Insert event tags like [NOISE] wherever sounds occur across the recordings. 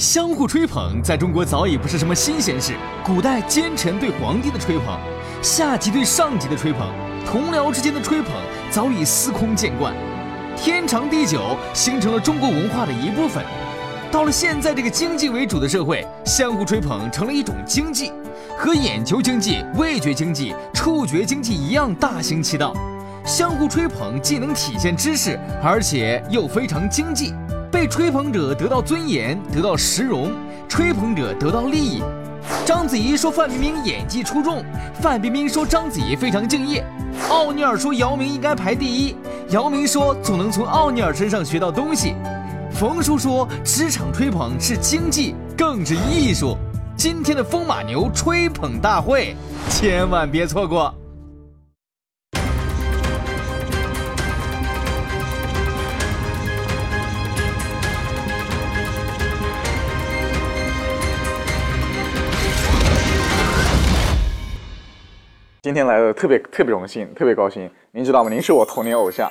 相互吹捧在中国早已不是什么新鲜事。古代奸臣对皇帝的吹捧，下级对上级的吹捧，同僚之间的吹捧早已司空见惯，天长地久，形成了中国文化的一部分。到了现在这个经济为主的社会，相互吹捧成了一种经济，和眼球经济、味觉经济、触觉经济一样大行其道。相互吹捧既能体现知识，而且又非常经济。被吹捧者得到尊严，得到实荣；吹捧者得到利益。章子怡说范冰冰演技出众，范冰冰说章子怡非常敬业。奥尼尔说姚明应该排第一，姚明说总能从奥尼尔身上学到东西。冯叔说职场吹捧是经济，更是艺术。今天的风马牛吹捧大会，千万别错过。今天来的特别特别荣幸，特别高兴。您知道吗？您是我童年偶像。[LAUGHS]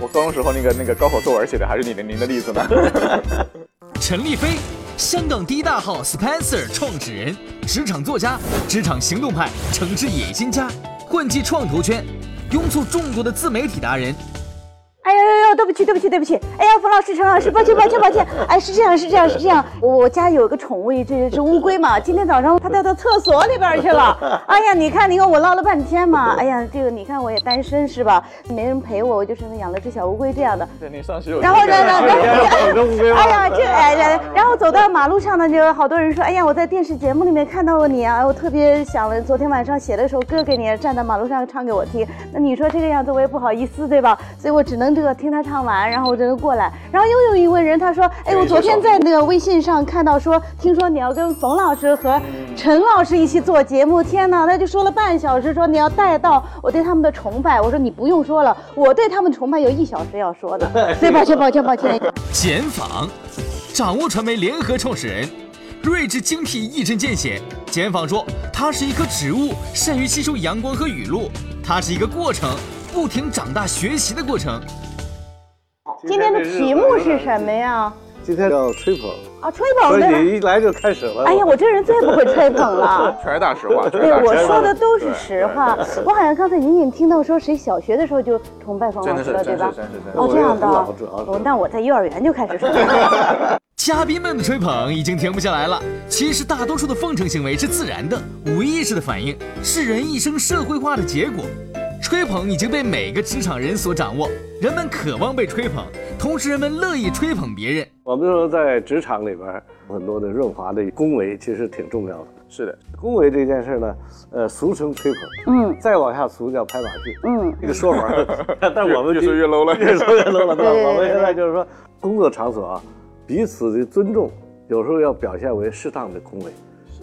我高中时候那个那个高考作文写的还是你的您的例子呢。[LAUGHS] 陈立飞，香港第一大号 Spencer 创始人，职场作家，职场行动派，城市野心家，混迹创投圈，拥簇众多的自媒体达人。哎呦呦呦，对不起对不起对不起！哎呀，冯老师陈老师，抱歉抱歉抱歉！哎，是这样是这样是这样，我我家有一个宠物，这只乌龟嘛。今天早上它掉到厕所里边去了。[LAUGHS] 哎呀，你看你看我唠了半天嘛。哎呀，这个你看我也单身是吧？没人陪我，我就是养了只小乌龟这样的。对，你上学然后然后然后，[LAUGHS] 哎呀这哎，然后走到马路上呢，就好多人说，哎呀，我在电视节目里面看到过你啊，我特别想了，昨天晚上写了一首歌给你，站在马路上唱给我听。那你说这个样子我也不好意思对吧？所以我只能这个听他唱完。然后我就能过来，然后又有一位人，他说：“哎，我昨天在那个微信上看到说，听说你要跟冯老师和陈老师一起做节目，天哪，他就说了半小时，说你要带到我对他们的崇拜。我说你不用说了，我对他们崇拜有一小时要说的。[LAUGHS] 所以抱歉，抱歉，抱歉。简访，掌握传媒联合创始人，睿智精辟，一针见血。简访说，它是一棵植物，善于吸收阳光和雨露，它是一个过程，不停长大学习的过程。”今天的题目是什么呀？今天叫吹捧啊，吹捧。所以你一来就开始了。哎呀，我这人最不会吹捧了，[LAUGHS] 全是大实话。对，我说的都是实话。我好像刚才隐隐听到说，谁小学的时候就崇拜冯老师了，对吧？哦，这样的。哦，那我在幼儿园就开始崇拜。嘉宾们的吹捧已经停不下来了。其实大多数的奉承行为是自然的、无意识的反应，是人一生社会化的结果。吹捧已经被每个职场人所掌握，人们渴望被吹捧，同时人们乐意吹捧别人。我们说在职场里边，很多的润滑的恭维其实挺重要的。是的，恭维这件事呢，呃，俗称吹捧，嗯，再往下俗叫拍马屁，嗯，一个说法。但我们 [LAUGHS] 越说越 low 了，越说越 low 了，对吧？我们现在就是说，工作场所啊，彼此的尊重，有时候要表现为适当的恭维，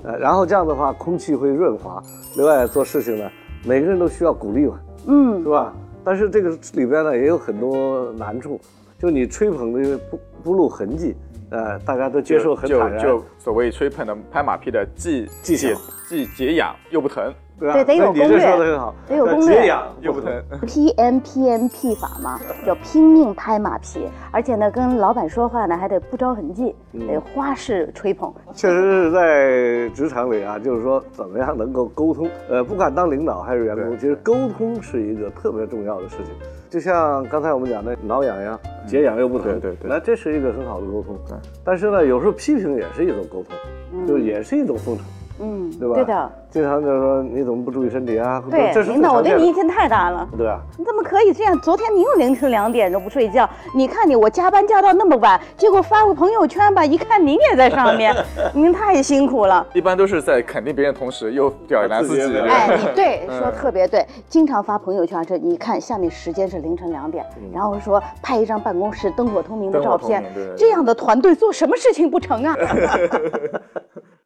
呃，然后这样的话，空气会润滑。另外做事情呢，每个人都需要鼓励嘛。嗯，是吧？但是这个里边呢也有很多难处，就你吹捧的不不露痕迹，呃，大家都接受很坦然。就所谓吹捧的拍马屁的，既既解既解痒又不疼。对，得有攻略。你说的很好，得有攻略。解痒又不疼。P M P M P 法嘛，叫拼命拍马屁，而且呢，跟老板说话呢还得不着痕迹，得花式吹捧。确实是在职场里啊，就是说怎么样能够沟通。呃，不管当领导还是员工，其实沟通是一个特别重要的事情。就像刚才我们讲的，挠痒痒，解痒又不疼。对对对。那这是一个很好的沟通。但是呢，有时候批评也是一种沟通，就也是一种奉承。嗯，对吧？对的，经常就是说你怎么不注意身体啊？对，领导，我对你意见太大了。对啊，你怎么可以这样？昨天你又凌晨两点都不睡觉，你看你，我加班加到那么晚，结果发个朋友圈吧，一看您也在上面，[LAUGHS] 您太辛苦了。一般都是在肯定别人的同时又表扬自己。哎，你对，说特别对，经常发朋友圈，这你看下面时间是凌晨两点，然后说拍一张办公室灯火通明的照片，这样的团队做什么事情不成啊？[LAUGHS]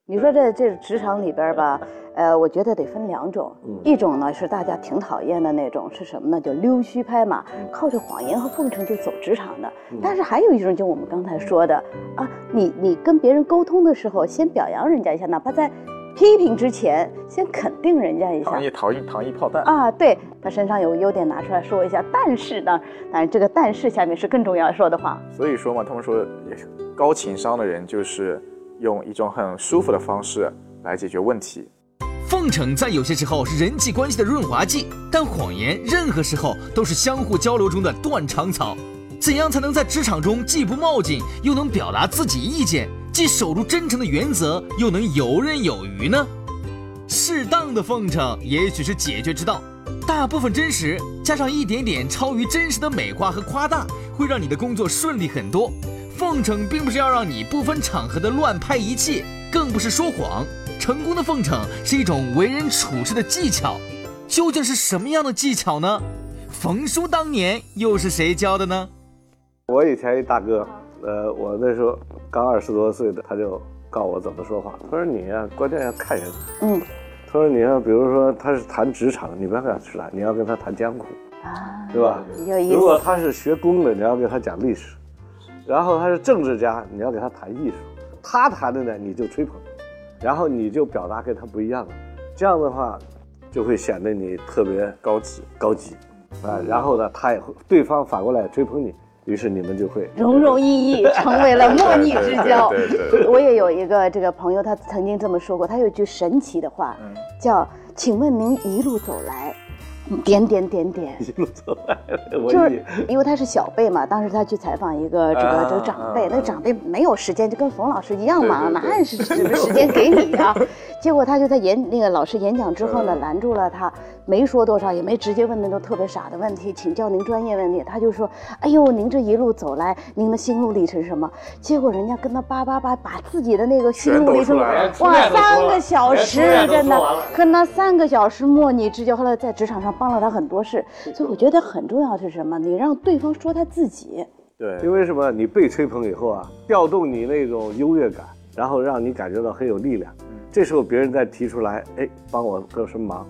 你说这这职场里边吧，呃，我觉得得分两种，一种呢是大家挺讨厌的那种，是什么呢？就溜须拍马，靠着谎言和奉承就走职场的。但是还有一种，就我们刚才说的啊，你你跟别人沟通的时候，先表扬人家一下，哪怕在批评之前先肯定人家一下糖衣糖衣糖衣炮弹。啊，对他身上有优点拿出来说一下，但是呢，当然这个但是下面是更重要说的话。所以说嘛，他们说高情商的人就是用一种很舒服的方式来解决问题。奉承在有些时候是人际关系的润滑剂，但谎言任何时候都是相互交流中的断肠草。怎样才能在职场中既不冒进，又能表达自己意见，既守住真诚的原则，又能游刃有余呢？适当的奉承也许是解决之道。大部分真实加上一点点超于真实的美化和夸大，会让你的工作顺利很多。奉承并不是要让你不分场合的乱拍一气，更不是说谎。成功的奉承是一种为人处事的技巧，究竟是什么样的技巧呢？冯叔当年又是谁教的呢？我以前一大哥，呃，我那时候刚二十多岁的，他就告我怎么说话。他说你呀，关键要看人。嗯，他说你要比如说他是谈职场，你不要跟他谈，你要跟他谈江湖，啊，对吧？有意如果。他是学工的，你要跟他讲历史；然后他是政治家，你要给他谈艺术。他谈的呢，你就吹捧，然后你就表达跟他不一样了。这样的话，就会显得你特别高级高级啊。然后呢，他也会对方反过来吹捧你，于是你们就会融融易易成为了莫逆之交。[LAUGHS] 对对对我也有一个这个朋友，他曾经这么说过，他有一句神奇的话，嗯叫“请问您一路走来，点点点点”，一路走来了。就是因为他是小辈嘛，当时他去采访一个这个啊这个长辈，啊那个长辈没有时间，就跟冯老师一样嘛，哪有什么时间给你啊？[LAUGHS] 结果他就在演那个老师演讲之后呢，拦住了他，没说多少，也没直接问那种特别傻的问题，请教您专业问题。他就说：“哎呦，您这一路走来，您的心路历程是什么？”结果人家跟他叭叭叭把自己的那个心路历程哇，三个小时真的跟他三个小时莫逆之交，后来在职场上帮了他很多事，所以我觉得很重要是什么？你让对方说他自己。对因为什么？你被吹捧以后啊，调动你那种优越感，然后让你感觉到很有力量。这时候别人再提出来，哎，帮我个什么忙，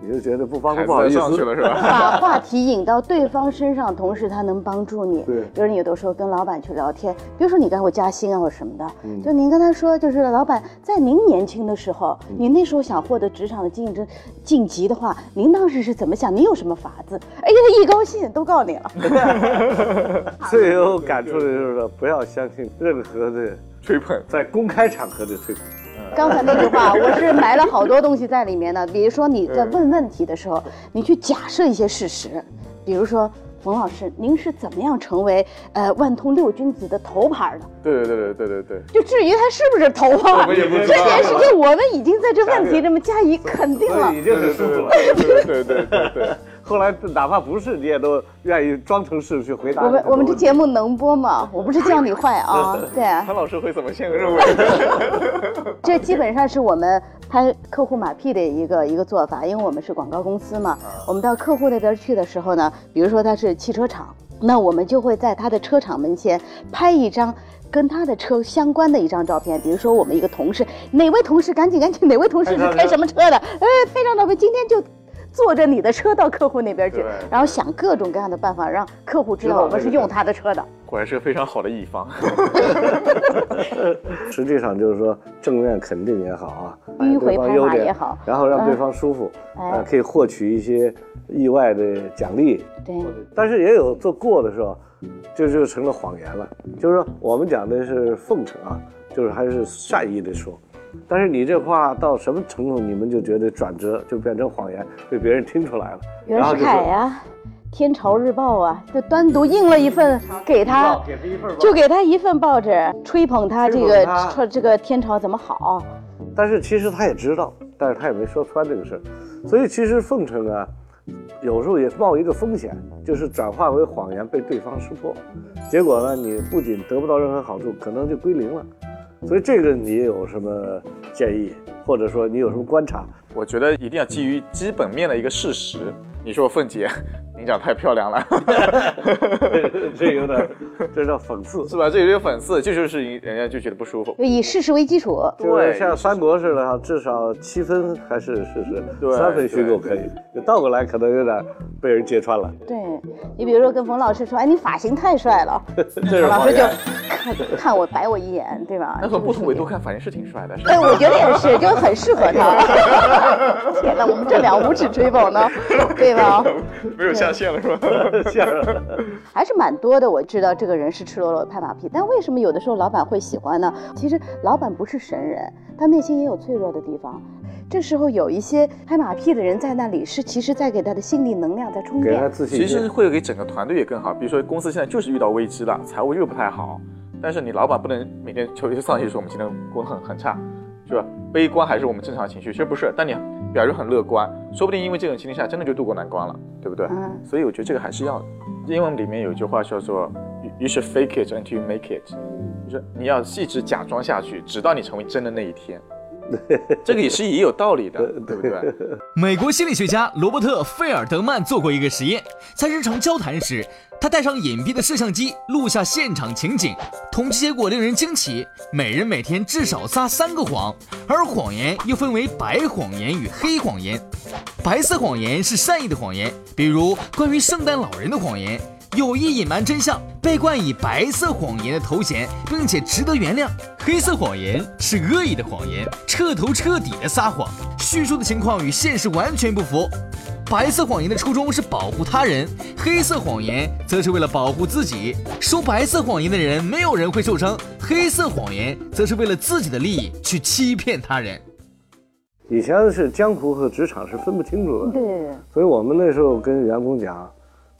你就觉得不帮孩都不好意思上去了是吧？[LAUGHS] 把话题引到对方身上，同时他能帮助你。对比如你有的时候跟老板去聊天，比如说你刚我加薪啊或什么的，嗯就您跟他说，就是老板在您年轻的时候，您那时候想获得职场的竞争晋级的话，您当时是怎么想？您有什么法子？哎呀，他一高兴都告诉你了。[LAUGHS] 最有感触的就是说，不要相信任何的吹捧，在公开场合的吹捧。刚才那句话，[LAUGHS] 我是埋了好多东西在里面的。比如说你在问问题的时候，你去假设一些事实，比如说冯老师，您是怎么样成为呃万通六君子的头牌的？对对对对对对对。就至于他是不是头啊，们也不知这件事情我们已经在这问题这么加以肯定了。已经很舒服了。对对对对对对，后来哪怕不是，你也都愿意装成是去回答我们我们这节目能播吗？[LAUGHS] 我不是叫你坏啊，[LAUGHS] 对啊，潘老师会怎么先认为？[LAUGHS] 这基本上是我们拍客户马屁的一个一个做法，因为我们是广告公司嘛。我们到客户那边去的时候呢，比如说他是汽车厂，那我们就会在他的车厂门前拍一张。跟他的车相关的一张照片，比如说我们一个同事，哪位同事赶紧赶紧，哪位同事是开什么车的？哎，拍张照片，今天就坐着你的车到客户那边去，然后想各种各样的办法让客户知道我们是用他的车的。果然是个非常好的乙方。[LAUGHS] 实际上就是说正面肯定也好啊，迂回拍对方优点马也好然后让对方舒服，哎呃，可以获取一些意外的奖励。对，但是也有做过的时候，这就成了谎言了。就是说我们讲的是奉承啊，就是还是善意的说。但是你这话到什么程度，你们就觉得转折就变成谎言，被别人听出来了，袁世凯呀、天朝日报啊，就单独印了一份给他，给他一份就给他一份报纸，吹捧他这个说这个天朝怎么好。但是其实他也知道，但是他也没说穿这个事儿，所以其实奉承啊，有时候也冒一个风险，就是转化为谎言被对方识破，结果呢，你不仅得不到任何好处，可能就归零了。所以这个你有什么建议，或者说你有什么观察？我觉得一定要基于基本面的一个事实。你说凤姐，您讲太漂亮了，[LAUGHS] 这有点，这叫讽刺，是吧？这有点讽刺，这就是人家就觉得不舒服。以事实为基础，对，像三国似的，至少七分还是事实，三分虚构可以。倒过来可能有点被人揭穿了。对你比如说跟冯老师说，哎，你发型太帅了，[LAUGHS] 冯老师就看看我白我一眼，对吧？那从不同维度看，发型是挺帅的。哎，我觉得也是，就很适合他。[LAUGHS] 天哪，我们这两无耻吹捧呢，对吧？没有下线了是吧？下了，还是蛮多的。我知道这个人是赤裸裸拍马屁，但为什么有的时候老板会喜欢呢？其实老板不是神人，他内心也有脆弱的地方。这时候有一些拍马屁的人在那里，是其实在给他的心理能量在充电，给他自信。其实会给整个团队也更好。比如说公司现在就是遇到危机了，财务又不太好，但是你老板不能每天求一丧气说我们今天工作很很差，是吧？悲观还是我们正常情绪？其实不是，但你表示很乐观，说不定因为这种情况下真的就渡过难关了，对不对？嗯。所以我觉得这个还是要的。英文里面有一句话叫做 “You should fake it until you make it”，就是你要一直假装下去，直到你成为真的那一天。[LAUGHS] 这个也是也有道理的，对不对？美国心理学家罗伯特·费尔德曼做过一个实验，在日常交谈时，他带上隐蔽的摄像机录下现场情景，统计结果令人惊奇：每人每天至少撒三个谎，而谎言又分为白谎言与黑谎言。白色谎言是善意的谎言，比如关于圣诞老人的谎言。有意隐瞒真相，被冠以白色谎言的头衔，并且值得原谅。黑色谎言是恶意的谎言，彻头彻底的撒谎，叙述的情况与现实完全不符。白色谎言的初衷是保护他人，黑色谎言则是为了保护自己。说白色谎言的人，没有人会受伤；黑色谎言则是为了自己的利益去欺骗他人。以前是江湖和职场是分不清楚的，对，所以我们那时候跟员工讲。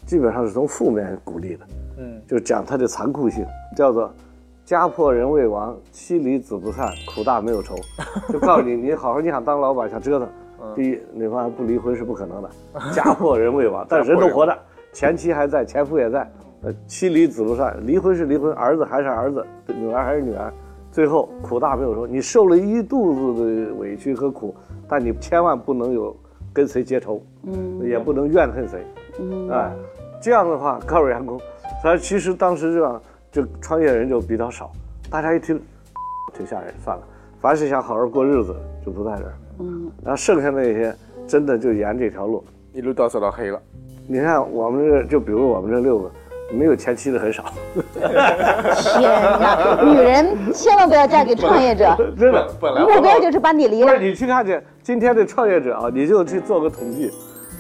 基本上是从负面鼓励的，嗯，就讲它的残酷性，叫做“家破人未亡，妻离子不散，苦大没有仇 [LAUGHS] ”，就告诉你，你好好你想当老板想折腾，第一，你发现不离婚是不可能的，[LAUGHS] 家破人未亡，但人都活着，前妻还在，前夫也在，呃，妻离子不散，离婚是离婚，儿子还是儿子，女儿还是女儿，最后苦大没有愁，你受了一肚子的委屈和苦，但你千万不能有跟谁结仇，嗯，也不能怨恨谁，嗯，哎。这样的话告诉员工，他其实当时这样，就创业人就比较少，大家一听，[LAUGHS] 挺吓人，算了，凡是想好好过日子就不在这儿，嗯，然后剩下那些真的就沿这条路一路到走到黑了。你看我们这，就比如我们这六个，没有前妻的很少。天哪，女人千万不要嫁给创业者，[LAUGHS] 真的，目标就是把你离了。你去看去，今天的创业者啊，你就去做个统计，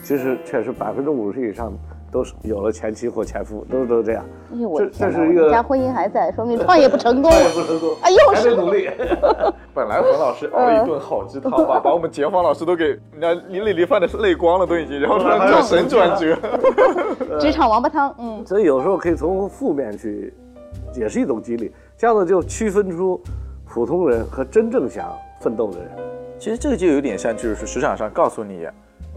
其实确实百分之五十以上。都是有了前妻或前夫，都都这样。哎呦，我这是一个家婚姻还在，说明创业不成功。[LAUGHS] 创业不成功，[LAUGHS] 哎呦，是努力。[LAUGHS] 本来冯老师熬了一顿好鸡汤吧，把我们杰芳老师都给人家淋里淋饭的泪光了，都已经，然后突然神转折。职场王八汤，嗯。所以有时候可以从负面去，也是一种激励，这样子就区分出普通人和真正想奋斗的人。其实这个就有点像，就是市场上告诉你，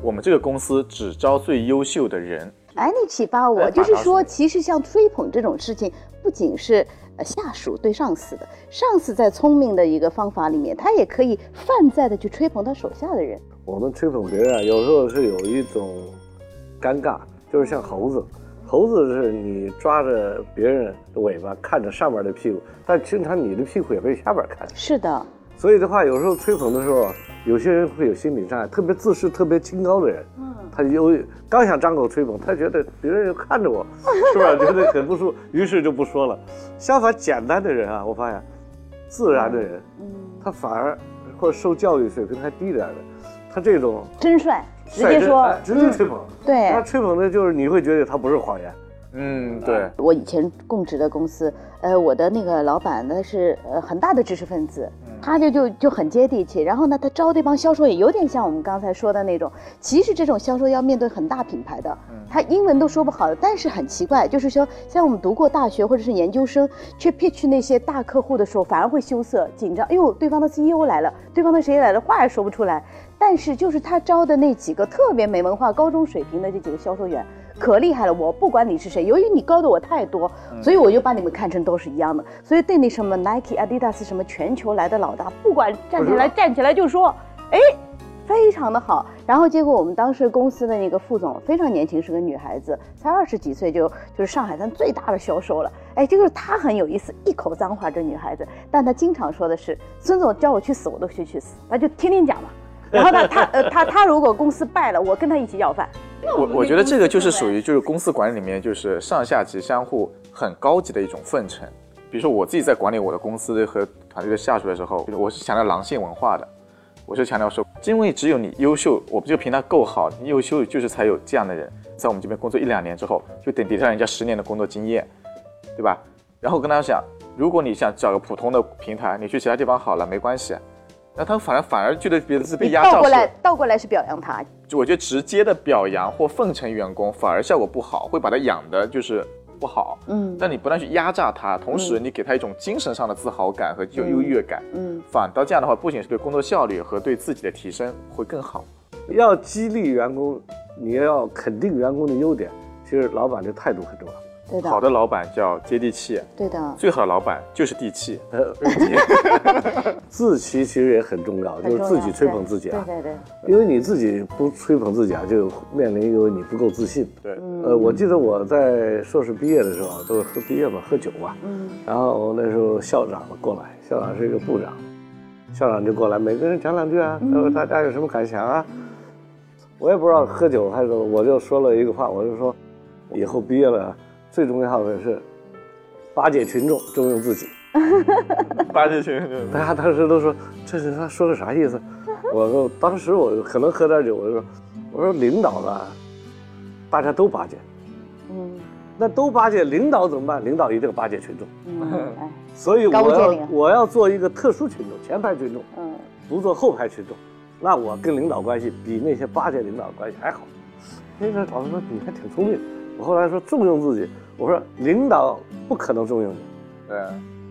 我们这个公司只招最优秀的人。哎，你启发我，就是说，其实像吹捧这种事情，不仅是呃下属对上司的，上司在聪明的一个方法里面，他也可以泛在的去吹捧他手下的人。我们吹捧别人啊，有时候是有一种尴尬，就是像猴子，猴子是你抓着别人的尾巴，看着上面的屁股，但经常你的屁股也被下边看。是的。所以的话，有时候吹捧的时候，有些人会有心理障碍，特别自视特别清高的人，嗯，他有刚想张口吹捧，他觉得别人看着我，[LAUGHS] 是吧？[LAUGHS] 觉得很不舒服，于是就不说了。相反，简单的人啊，我发现，自然的人，嗯，他反而或者受教育水平还低点的，他这种真帅，直接说，直接吹捧，对，他吹捧的就是你会觉得他不是谎言。嗯，对我以前供职的公司，呃，我的那个老板呢是呃很大的知识分子，他就就就很接地气。然后呢，他招这帮销售也有点像我们刚才说的那种。其实这种销售要面对很大品牌的，他英文都说不好，但是很奇怪，就是说像我们读过大学或者是研究生，去 pitch 那些大客户的时候，反而会羞涩紧张。哎呦，对方的 CEO 来了，对方的谁来了，话也说不出来。但是就是他招的那几个特别没文化、高中水平的这几个销售员。可厉害了！我不管你是谁，由于你高的我太多，所以我就把你们看成都是一样的。所以对那什么 Nike、Adidas 什么全球来的老大，不管站起来站起来就说：“哎，非常的好。然后结果我们当时公司的那个副总非常年轻，是个女孩子，才二十几岁就就是上海滩最大的销售了。哎，这个她很有意思，一口脏话这女孩子，但她经常说的是孙总叫我去死我都去去死，她就天天讲嘛。[LAUGHS] 然后呢，他呃他他如果公司败了，我跟他一起要饭。[LAUGHS] 我我觉得这个就是属于就是公司管理里面就是上下级相互很高级的一种奉承。比如说我自己在管理我的公司和团队的下属的时候，我是强调狼性文化的，我是强调说，因为只有你优秀，我们这个平台够好，你优秀就是才有这样的人在我们这边工作一两年之后，就等抵上人家十年的工作经验，对吧？然后跟大家讲，如果你想找个普通的平台，你去其他地方好了没关系，那他反而反而觉得别人是被压榨。倒过来倒过来是表扬他，就我觉得直接的表扬或奉承员工反而效果不好，会把他养的就是。不好，嗯，但你不断去压榨他，同时你给他一种精神上的自豪感和就优越感，嗯，反倒这样的话，不仅是对工作效率和对自己的提升会更好。要激励员工，你要肯定员工的优点，其实老板的态度很重要。好的老板叫接地气，对的。最好的老板就是地气。[LAUGHS] 自欺其实也很重要，就是自己吹捧自己啊。对对对。因为你自己不吹捧自己啊，就面临一个你不够自信。对。呃，我记得我在硕士毕业的时候，都是喝毕业嘛，喝酒嘛。嗯。然后那时候校长过来，校长是一个部长，校长就过来，每个人讲两句啊，他说大家有什么感想啊？我也不知道喝酒还是，我就说了一个话，我就说，以后毕业了。最重要的是巴结群众，重用自己。[LAUGHS] 巴结群众，大家当时都说这是他说的啥意思？[LAUGHS] 我说当时我可能喝点酒，我就说我说领导呢，大家都巴结，嗯，那都巴结领导怎么办？领导一定巴结群众，嗯，所以我要我要做一个特殊群众，前排群众，嗯，不做后排群众，那我跟领导关系比那些巴结领导关系还好。那个老师说你还挺聪明。我后来说重用自己，我说领导不可能重用你，对，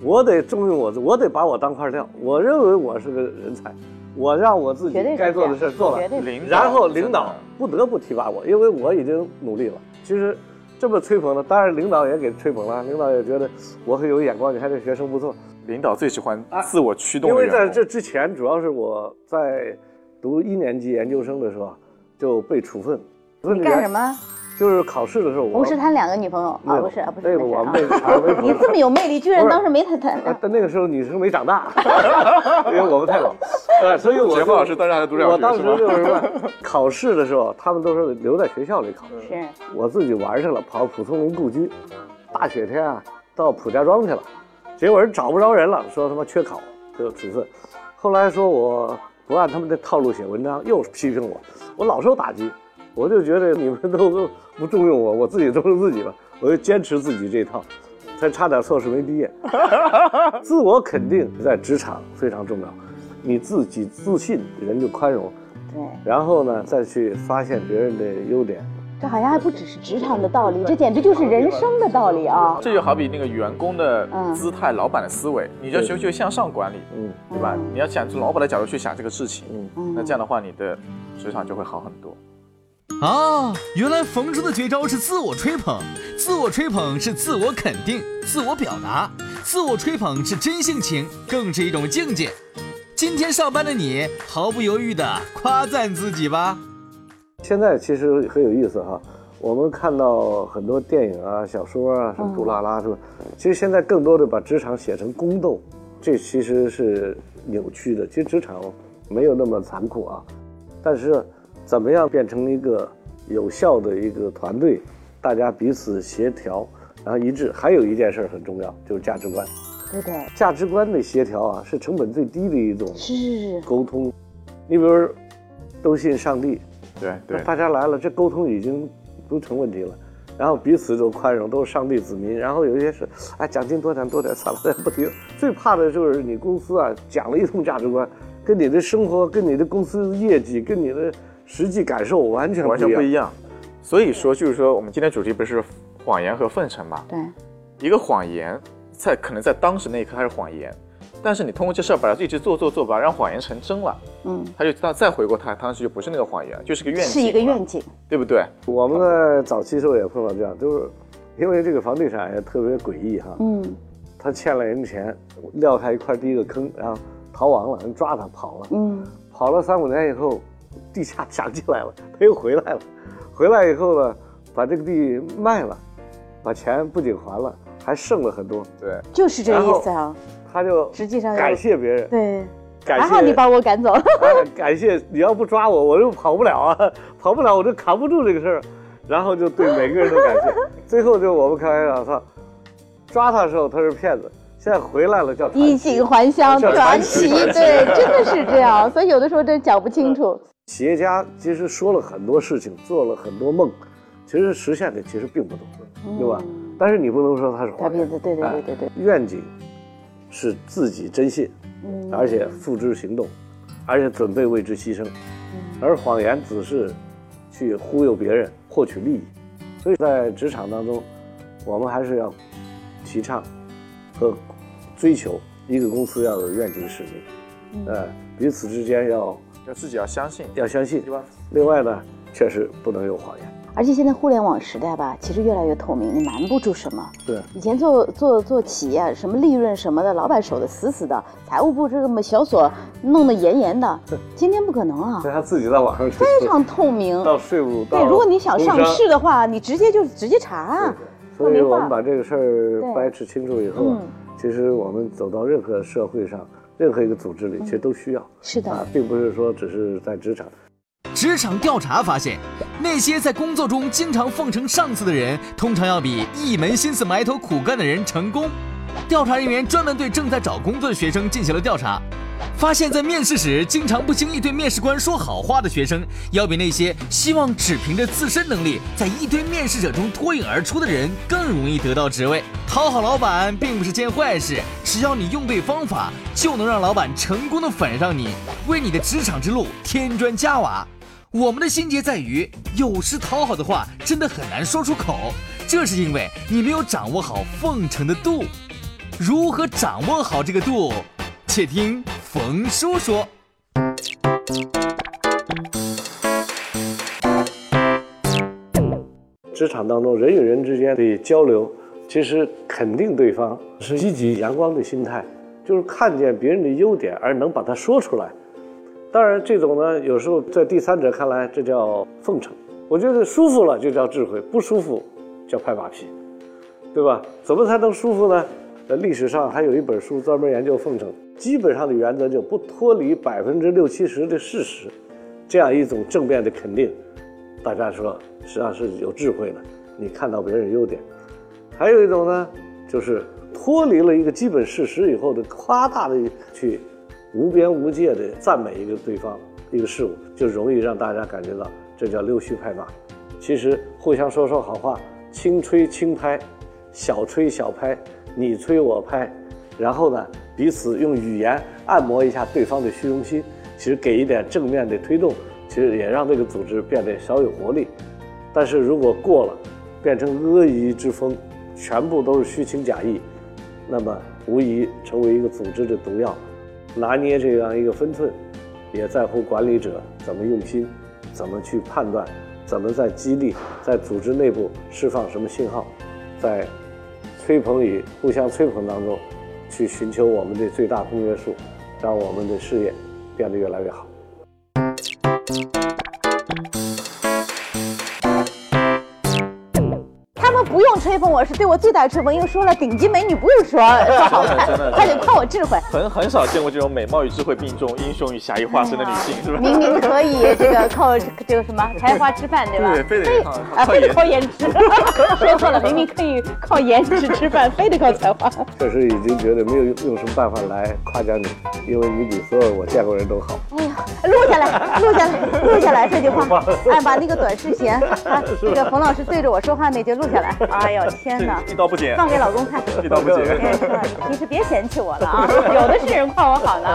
我得重用我，我得把我当块料。我认为我是个人才，我让我自己该做的事做了，然后领导不得不提拔我，因为我已经努力了。其实这么吹捧的，当然领导也给吹捧了，领导也觉得我很有眼光，你看这学生不错。领导最喜欢自我驱动，因为在这之前，主要是我在读一年级研究生的时候就被处分。你干什么？就是考试的时候，我同时谈两个女朋友啊，不是啊，不是。那个我没查，你这么有魅力，居然当时没谈谈。但那个时候女生没长大，[LAUGHS] 因为我们太老。呃，所以我杰老师当时还读小学我当时就是说，考试的时候，他们都是留在学校里考。是。我自己玩去了，跑蒲松龄故居，大雪天啊，到蒲家庄去了，结果人找不着人了，说他妈缺考，就处分。后来说我不按他们的套路写文章，又批评我，我老受打击。我就觉得你们都 [LAUGHS] 不重用我，我自己重用自己吧。我就坚持自己这套，才差点硕士没毕业。[LAUGHS] 自我肯定在职场非常重要，你自己自信，人就宽容。对。然后呢，再去发现别人的优点。这好像还不只是职场的道理，这简直就是人生的道理啊！这就好比那个员工的姿态，老板的思维，你要学学向上管理，嗯，对吧？你要想从老板的角度去想这个事情，嗯，那这样的话，你的职场就会好很多。啊，原来冯叔的绝招是自我吹捧，自我吹捧是自我肯定、自我表达，自我吹捧是真性情，更是一种境界。今天上班的你，毫不犹豫的夸赞自己吧。现在其实很有意思哈，我们看到很多电影啊、小说啊，什么杜拉拉是吧？其实现在更多的把职场写成宫斗，这其实是扭曲的。其实职场没有那么残酷啊，但是。怎么样变成一个有效的一个团队，大家彼此协调，然后一致。还有一件事很重要，就是价值观。对的，价值观的协调啊，是成本最低的一种是沟通。你比如都信上帝，对对，大家来了，这沟通已经不成问题了。然后彼此都宽容，都是上帝子民。然后有一些事，哎，奖金多点多点，算了，不提。最怕的就是你公司啊，讲了一通价值观，跟你的生活、跟你的公司业绩、跟你的。实际感受完全完全不一样，所以说就是说，我们今天主题不是谎言和奉承嘛？对，一个谎言在可能在当时那一刻还是谎言，但是你通过这事儿把它一直做做做吧，让谎言成真了，嗯，他就他再回过他，当时就不是那个谎言，就是个愿景，是一个愿景，对不对？我们在早期时候也碰到这样，就是因为这个房地产也特别诡异哈，嗯，他欠了人钱，撂下一块第一个坑，然后逃亡了，人抓他跑了，嗯，跑了三五年以后。地下抢起来了，他又回来了，[LAUGHS] 回来以后呢，把这个地卖了，把钱不仅还了，还剩了很多，对，就是这个意思啊。他就实际上感谢别人，对，感谢还好你把我赶走感谢你要不抓我，我又跑不了啊，[LAUGHS] 跑不了我就扛不住这个事儿，然后就对每个人都感谢。[LAUGHS] 最后就我们开玩笑说，抓他的时候他是骗子，现在回来了叫衣锦还乡，叫传传奇奇，对，真的是这样。所以有的时候真讲不清楚。企业家其实说了很多事情，做了很多梦，其实实现的其实并不多，对吧？但是你不能说他是谎言对对对对对，愿景是自己真信，嗯。而且付之行动，而且准备为之牺牲，而谎言只是去忽悠别人获取利益。所以在职场当中，我们还是要提倡和追求一个公司要有愿景使命，呃，彼此之间要要自己要相信，要相信对。吧？另外呢，确实不能有谎言。而且现在互联网时代吧，其实越来越透明，你瞒不住什么。对，以前做做做企业，什么利润什么的，老板守得死死的，财务部这么小锁弄得严严的，[LAUGHS] 今天不可能啊所，以他自己在网上去非常透明。到税务到对，如果你想上市的话，你直接就直接查啊。所以我们把这个事儿掰扯清楚以后嗯，其实我们走到任何社会上、任何一个组织里，其实都需要。是的啊，并不是说只是在职场。职场调查发现，那些在工作中经常奉承上司的人，通常要比一门心思埋头苦干的人成功。调查人员专门对正在找工作的学生进行了调查，发现，在面试时经常不经意对面试官说好话的学生，要比那些希望只凭着自身能力在一堆面试者中脱颖而出的人更容易得到职位。讨好老板并不是件坏事，只要你用对方法，就能让老板成功的粉上你，为你的职场之路添砖加瓦。我们的心结在于，有时讨好的话真的很难说出口，这是因为你没有掌握好奉承的度。如何掌握好这个度？且听冯叔说。职场当中人与人之间的交流，其实肯定对方是积极阳光的心态，就是看见别人的优点而能把它说出来。当然，这种呢，有时候在第三者看来，这叫奉承。我觉得舒服了就叫智慧，不舒服叫拍马屁，对吧？怎么才能舒服呢？呃，历史上还有一本书专门研究奉承，基本上的原则就不脱离百分之六七十的事实，这样一种正面的肯定，大家说实际上是有智慧的。你看到别人优点，还有一种呢，就是脱离了一个基本事实以后的夸大的去无边无界的赞美一个对方一个事物，就容易让大家感觉到这叫溜须拍马。其实互相说说好话，轻吹轻拍，小吹小拍，你吹我拍，然后呢，彼此用语言按摩一下对方的虚荣心，其实给一点正面的推动，其实也让这个组织变得小有活力。但是如果过了，变成阿谀之风，全部都是虚情假意，那么无疑成为一个组织的毒药。拿捏这样一个分寸，也在乎管理者怎么用心，怎么去判断，怎么在激励，在组织内部释放什么信号，在吹捧与互相吹捧当中，去寻求我们的最大公约数，让我们的事业变得越来越好。吹捧我，是对我最大的吹捧，因为说了顶级美女不用说 [LAUGHS] 说好看真的，他得夸我智慧。很很少见过这种美貌与智慧并重、英雄与侠义化身的女性，是吧？明明可以这个靠这个什么才华吃饭，对吧？对非得靠啊，非得颜靠颜值。[LAUGHS] 说错了，明明可以靠颜值吃饭，[LAUGHS] 非得靠才华。确实已经觉得没有用用什么办法来夸奖你，因为你比所有我见过人都好。录下来，录下来，录下来这句话，哎，把那个短视频 [LAUGHS] 啊，那个冯老师对着我说话那句录下来。哎呦天哪，一刀不剪，放给老公看。一刀不剪。哎呀，你平时别嫌弃我了啊，有的是人夸我好呢。